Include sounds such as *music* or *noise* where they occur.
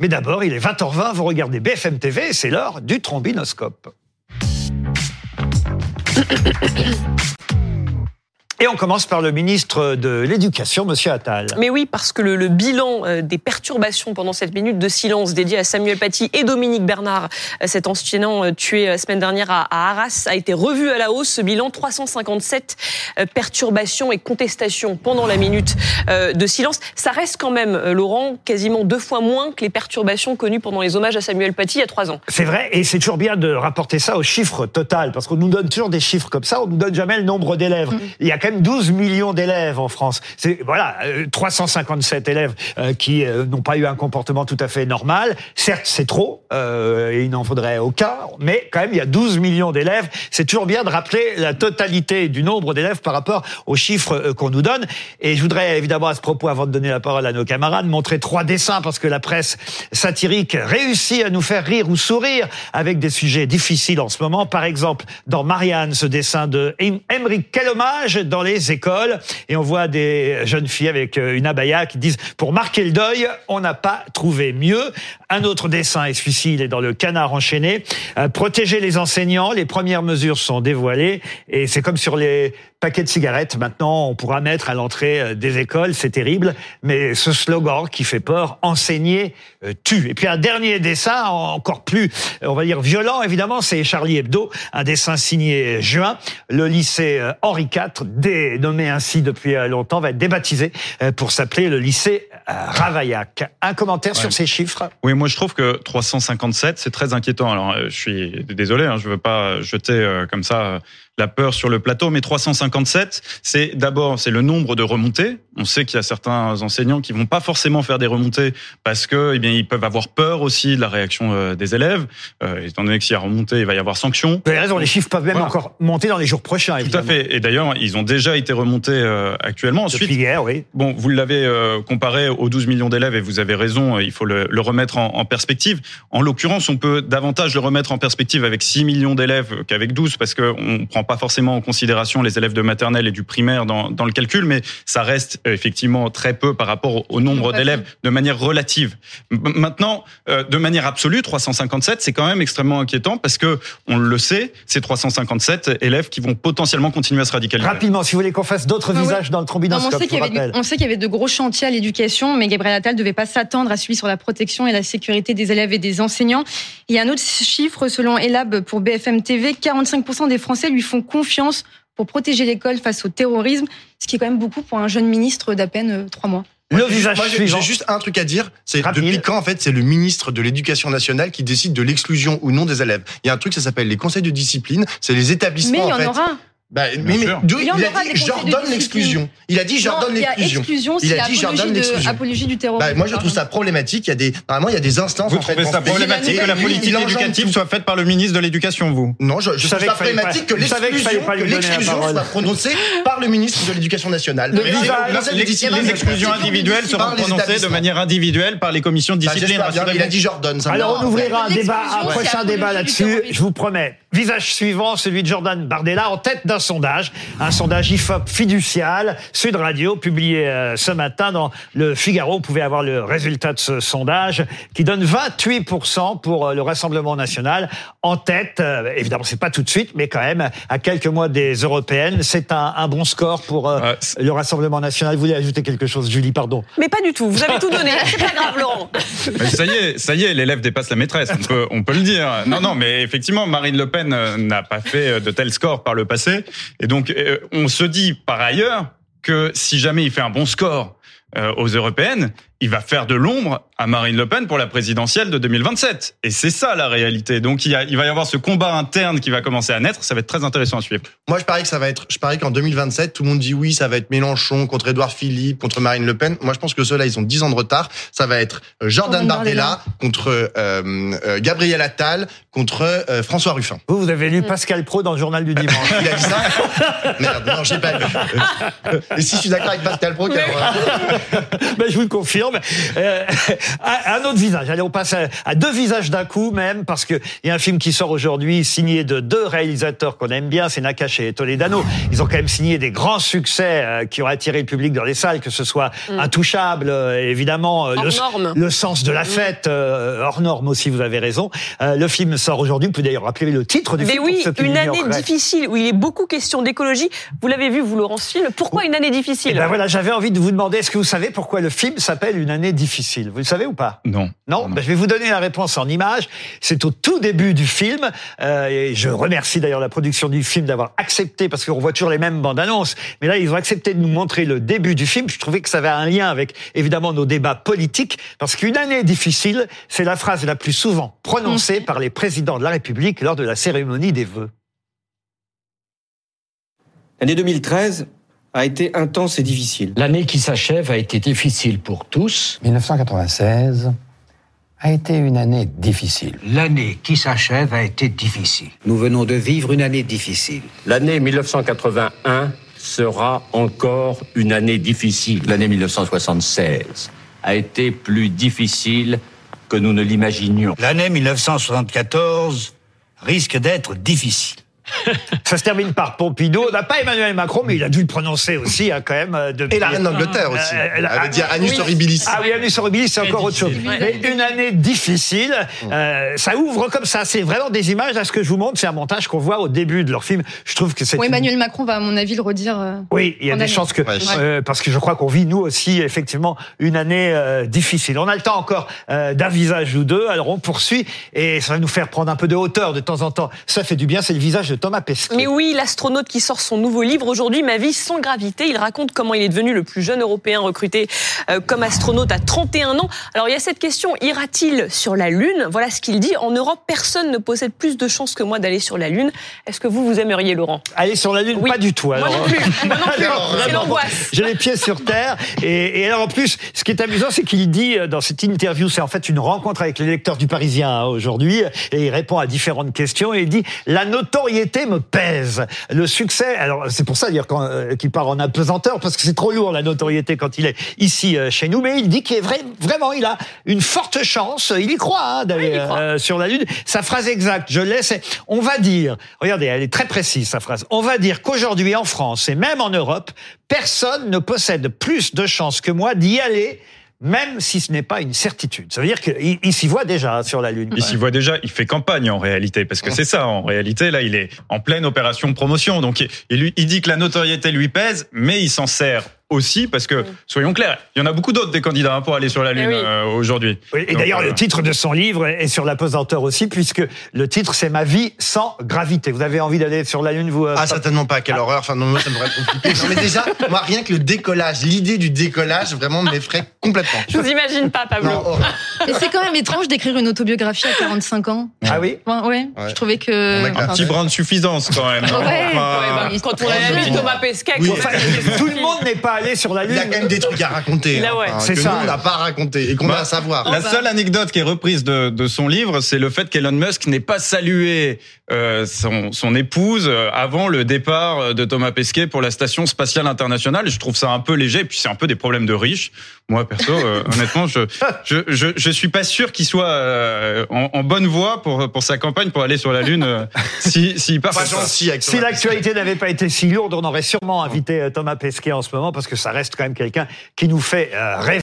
Mais d'abord, il est 20h20, vous regardez BFM TV c'est l'heure du trombinoscope. Et on commence par le ministre de l'Éducation, Monsieur Attal. Mais oui, parce que le, le, bilan euh, des perturbations pendant cette minute de silence dédiée à Samuel Paty et Dominique Bernard, euh, cet enseignant euh, tué la semaine dernière à, à, Arras, a été revu à la hausse. Ce bilan, 357 perturbations et contestations pendant la minute de silence. Ça reste quand même, Laurent, quasiment deux fois moins que les perturbations connues pendant les hommages à Samuel Paty il y a trois ans. C'est vrai, et c'est toujours bien de rapporter ça au chiffre total, parce qu'on nous donne toujours des chiffres comme ça, on nous donne jamais le nombre d'élèves. Mmh. Il y a quand même 12 millions d'élèves en France. C'est voilà, 357 élèves euh, qui euh, n'ont pas eu un comportement tout à fait normal. Certes, c'est trop, euh, il n'en faudrait aucun, mais quand même, il y a 12 millions d'élèves. C'est toujours bien de rappeler la totalité du nombre d'élèves par rapport aux chiffres qu'on nous donne. Et je voudrais évidemment à ce propos, avant de donner la parole à nos camarades, montrer trois dessins parce que la presse satirique réussit à nous faire rire ou sourire avec des sujets difficiles en ce moment. Par exemple, dans Marianne, ce dessin de Emmerich Kellomage dans les écoles et on voit des jeunes filles avec euh, une abaya qui disent pour marquer le deuil, on n'a pas trouvé mieux. Un autre dessin est celui-ci, il est dans le canard enchaîné. Euh, protéger les enseignants, les premières mesures sont dévoilées et c'est comme sur les paquets de cigarettes. Maintenant, on pourra mettre à l'entrée euh, des écoles, c'est terrible, mais ce slogan qui fait peur, enseigner tue. Et puis un dernier dessin encore plus, on va dire violent évidemment, c'est Charlie Hebdo, un dessin signé juin, le lycée Henri IV nommé ainsi depuis euh, longtemps, va être débaptisé euh, pour s'appeler le lycée euh, Ravaillac. Un commentaire sur ces chiffres? Oui, moi je trouve que 357, c'est très inquiétant. Alors je suis désolé, hein, je veux pas jeter comme ça la peur sur le plateau, mais 357, c'est d'abord c'est le nombre de remontées. On sait qu'il y a certains enseignants qui vont pas forcément faire des remontées parce que eh bien ils peuvent avoir peur aussi de la réaction euh, des élèves. Euh, étant donné que s'il y a remontée, il va y avoir sanction. Vous avez raison, les chiffres peuvent même encore monter dans les jours prochains. Évidemment. Tout à fait. Et d'ailleurs, ils ont déjà été remontés euh, actuellement. Ensuite, Depuis hier, oui. Bon, vous l'avez euh, comparé aux 12 millions d'élèves et vous avez raison. Il faut le, le remettre en, en, perspective. En l'occurrence, on peut davantage le remettre en perspective avec 6 millions d'élèves qu'avec 12 parce que on prend pas forcément en considération les élèves de maternelle et du primaire dans, dans le calcul, mais ça reste euh, effectivement très peu par rapport au nombre d'élèves de manière relative. Maintenant, euh, de manière absolue, 357, c'est quand même extrêmement inquiétant parce que on le sait, c'est 357 élèves qui vont potentiellement continuer à se radicaliser. Rapidement, si vous voulez qu'on fasse d'autres ah visages dans le trombinoscope. on, sait qu'il y, avait, on sait qu'il y avait de gros chantiers à l'éducation, mais Gabriel Attal ne devait pas s'attendre à celui sur la protection et la sécurité des élèves et des enseignants. Il y a un autre chiffre selon Elab pour BFM TV, 45% des Français lui font confiance pour protéger l'école face au terrorisme, ce qui est quand même beaucoup pour un jeune ministre d'à peine euh, trois mois. Le visage J'ai juste un truc à dire. C'est depuis quand, en fait, c'est le ministre de l'Éducation nationale qui décide de l'exclusion ou non des élèves? Il y a un truc, ça s'appelle les conseils de discipline. C'est les établissements. Mais il y en, fait. aura. Bah, mais, mais il, il, a dit j'ordonne l'exclusion. Il a dit j'ordonne l'exclusion. Il a dit j'ordonne l'exclusion. Apologie du terrorisme. Bah, moi je trouve ça problématique. Il y a des normalement il y a des instances. Vous en fait, trouvez ça problématique que la politique éducative soit faite par le ministre de l'Éducation, vous? Non, je, je, trouve ça problématique que l'exclusion soit prononcée par le ministre de l'Éducation nationale. Les exclusions individuelles seront prononcées de manière individuelle par les commissions de bah, discipline. Il a dit j'ordonne. Alors on ouvrira un débat, un prochain débat là-dessus. Je vous promets. Visage suivant, celui de Jordan Bardella en tête d'un sondage un sondage IFOP fiducial, Sud Radio, publié euh, ce matin dans le Figaro. Vous pouvez avoir le résultat de ce sondage qui donne 28% pour euh, le Rassemblement national en tête. Euh, évidemment, c'est pas tout de suite, mais quand même, à quelques mois des européennes, c'est un, un, bon score pour le Rassemblement national. Vous voulez ajouter quelque chose, Julie, pardon Mais pas du tout. Vous avez tout donné. *laughs* C'est pas grave, Laurent. Mais ça y est, ça y est, l'élève dépasse la maîtresse. On peut, on peut le dire. Non, non, mais effectivement, Marine Le Pen n'a pas fait de tels scores par le passé, et donc euh, on se dit par ailleurs que si jamais il fait un bon score euh, aux européennes, il va faire de l'ombre à Marine Le Pen pour la présidentielle de 2027. Et c'est ça la réalité. Donc il, y a, il va y avoir ce combat interne qui va commencer à naître. Ça va être très intéressant à suivre. Moi, je parie que ça va être. Je parie qu'en 2027, tout le monde dit oui, ça va être Mélenchon contre Édouard Philippe contre Marine Le Pen. Moi, je pense que ceux-là, ils ont 10 ans de retard. Ça va être euh, Jordan Bardella contre euh, euh, Gabriel Attal contre euh, François Ruffin. Vous, vous avez lu Pascal Pro dans le journal du dimanche. *laughs* il a dit ça *laughs* Merde, non, j'ai pas lu. *laughs* Et si je suis d'accord avec Pascal Pro, ben, je vous le confirme. Mais euh, *laughs* un un autre visage. Allez, on passe à, à deux visages d'un coup même, parce que il y a un film qui sort aujourd'hui signé de deux réalisateurs qu'on aime bien, c'est Nakache et Toledano. Ils ont quand même signé des grands succès euh, qui ont attiré le public dans les salles, que ce soit Intouchable, euh, évidemment, Hors le, norme. le sens de la fête, euh, hors norme aussi, vous avez raison. Le film sort aujourd'hui. Vous pouvez d'ailleurs rappeler le titre du Mais film. oui, ceux qui une année difficile où il est beaucoup question d'écologie. Vous l'avez vu, vous, Laurent, ce film. Pourquoi une année difficile? Eh ben voilà, j'avais envie de vous demander, est-ce que vous savez pourquoi le film s'appelle Une année difficile Vous le savez ou pas? Non. Non, ben, je vais vous donner la réponse en images. C'est au tout début du film. Euh, et je remercie d'ailleurs la production du film d'avoir accepté, parce qu'on voit toujours les mêmes bandes annonces. Mais là, ils ont accepté de nous montrer le début du film. Je trouvais que ça avait un lien avec, évidemment, nos débats politiques. Parce qu'une année difficile, c'est la phrase la plus souvent prononcée par les présidents de la République lors de la cérémonie des vœux. L'année 2013 a été intense et difficile. L'année qui s'achève a été difficile pour tous. 1996 a été une année difficile. L'année qui s'achève a été difficile. Nous venons de vivre une année difficile. L'année 1981 sera encore une année difficile. L'année 1976 a été plus difficile que nous ne l'imaginions. L'année 1974 risque d'être difficile. *laughs* Ça se termine par Pompidou. On n'a pas Emmanuel Macron, mais il a dû le prononcer aussi, hein, quand même. euh, depuis- Et la reine d'Angleterre aussi. Euh, Elle elle- veut dire Anus oui. horribilis. Ah oui, Anus Horribilis, c'est encore autre chose. Mais une année difficile, euh, ça ouvre comme ça. C'est vraiment des images. Là, ce que je vous montre, c'est un montage qu'on voit au début de leur film. Je trouve que c'est. Bon, une- Emmanuel Macron va, à mon avis, le redire. euh, Oui, il y a des année. chances que, Ouais. euh, parce que je crois qu'on vit nous aussi effectivement une année euh, difficile. On a le temps encore euh, d'un visage ou deux, alors on poursuit et ça va nous faire prendre un peu de hauteur de temps en temps. Ça fait du bien, c'est le visage de Thomas Pesquet. Mais oui, l'astronaute qui sort son nouveau livre aujourd'hui, Ma vie sans gravité, il raconte comment il est devenu le plus jeune Européen recruté euh, comme astronaute à 31 ans. Alors il y a cette question, ira-t-il sur la Lune? Voilà ce qu'il dit. En Europe, personne ne possède plus de chances que moi d'aller sur la Lune. Est-ce que vous, vous aimeriez, Laurent? Aller sur la Lune, Oui. pas du tout. Moi non plus. Moi non *laughs* plus. Alors, C'est vraiment, l'angoisse. J'ai les pieds sur terre. Et, et alors en plus, ce qui est amusant, c'est qu'il dit euh, dans cette interview, c'est en fait une rencontre avec les lecteurs du Parisien hein, aujourd'hui, et il répond à différentes questions. Et il dit la notoriété me pèse. Le succès, alors c'est pour ça euh, qu'il part en apesanteur, parce que c'est trop lourd la notoriété quand il est ici euh, chez nous. Mais il dit qu'il est vrai, vraiment, il a une forte chance. Il y croit hein, d'aller Oui, euh, sur la Lune. Sa phrase exacte, je l'ai, c'est on va dire, regardez, elle est très précise sa phrase, on va dire qu'aujourd'hui en France et même en Europe, personne ne possède plus de chances que moi d'y aller, même si ce n'est pas une certitude. Ça veut dire qu'il il s'y voit déjà sur la Lune. Il s'y voit déjà, il fait campagne en réalité, parce que c'est ça, en réalité, là, il est en pleine opération promotion. Donc, il, il dit que la notoriété lui pèse, mais il s'en sert aussi, parce que, soyons clairs, il y en a beaucoup d'autres des candidats hein, pour aller sur la Lune Eh oui. euh, aujourd'hui. Oui, et d'ailleurs, euh, le titre de son livre est sur la pesanteur aussi, puisque le titre, c'est Ma vie sans gravité. Vous avez envie d'aller sur la Lune, vous euh, Ah, certainement pas. Quelle horreur. Enfin, non, moi, ça me paraît compliqué. Non, mais déjà, moi, rien que le décollage, l'idée du décollage, vraiment, m'effraie complètement. Je vous imagine pas, Pablo. Non. Mais c'est quand même étrange d'écrire une autobiographie à 45 ans. Ah oui Enfin, ouais, Ouais. je trouvais que. Un enfin, petit brin de suffisance quand même. non Ouais, Enfin, Ouais, bah, quand on a vu. Thomas Pesquet, Oui. qu'on- Enfin, tout le monde n'est pas allé sur la Il y a quand même des trucs à raconter. Là, hein, ouais. enfin, C'est que ça. nous, on n'a pas raconté et qu'on Bah, va savoir. La seule anecdote qui est reprise de, de son livre, c'est le fait qu'Elon Musk n'ait pas salué euh, son, son épouse euh, avant le départ de Thomas Pesquet pour la station spatiale internationale. Je trouve ça un peu léger, et puis c'est un peu des problèmes de riches. Moi, perso, euh, *laughs* honnêtement, je, je, je, je suis pas sûr qu'il soit euh, en, en bonne voie pour, pour sa campagne pour aller sur la Lune euh, *laughs* si, s'il part. Pas comme ça. gentil avec Si Thomas l'actualité n'avait pas été si lourde, on aurait sûrement invité euh, Thomas Pesquet en ce moment parce que ça reste quand même quelqu'un qui nous fait euh, rêver.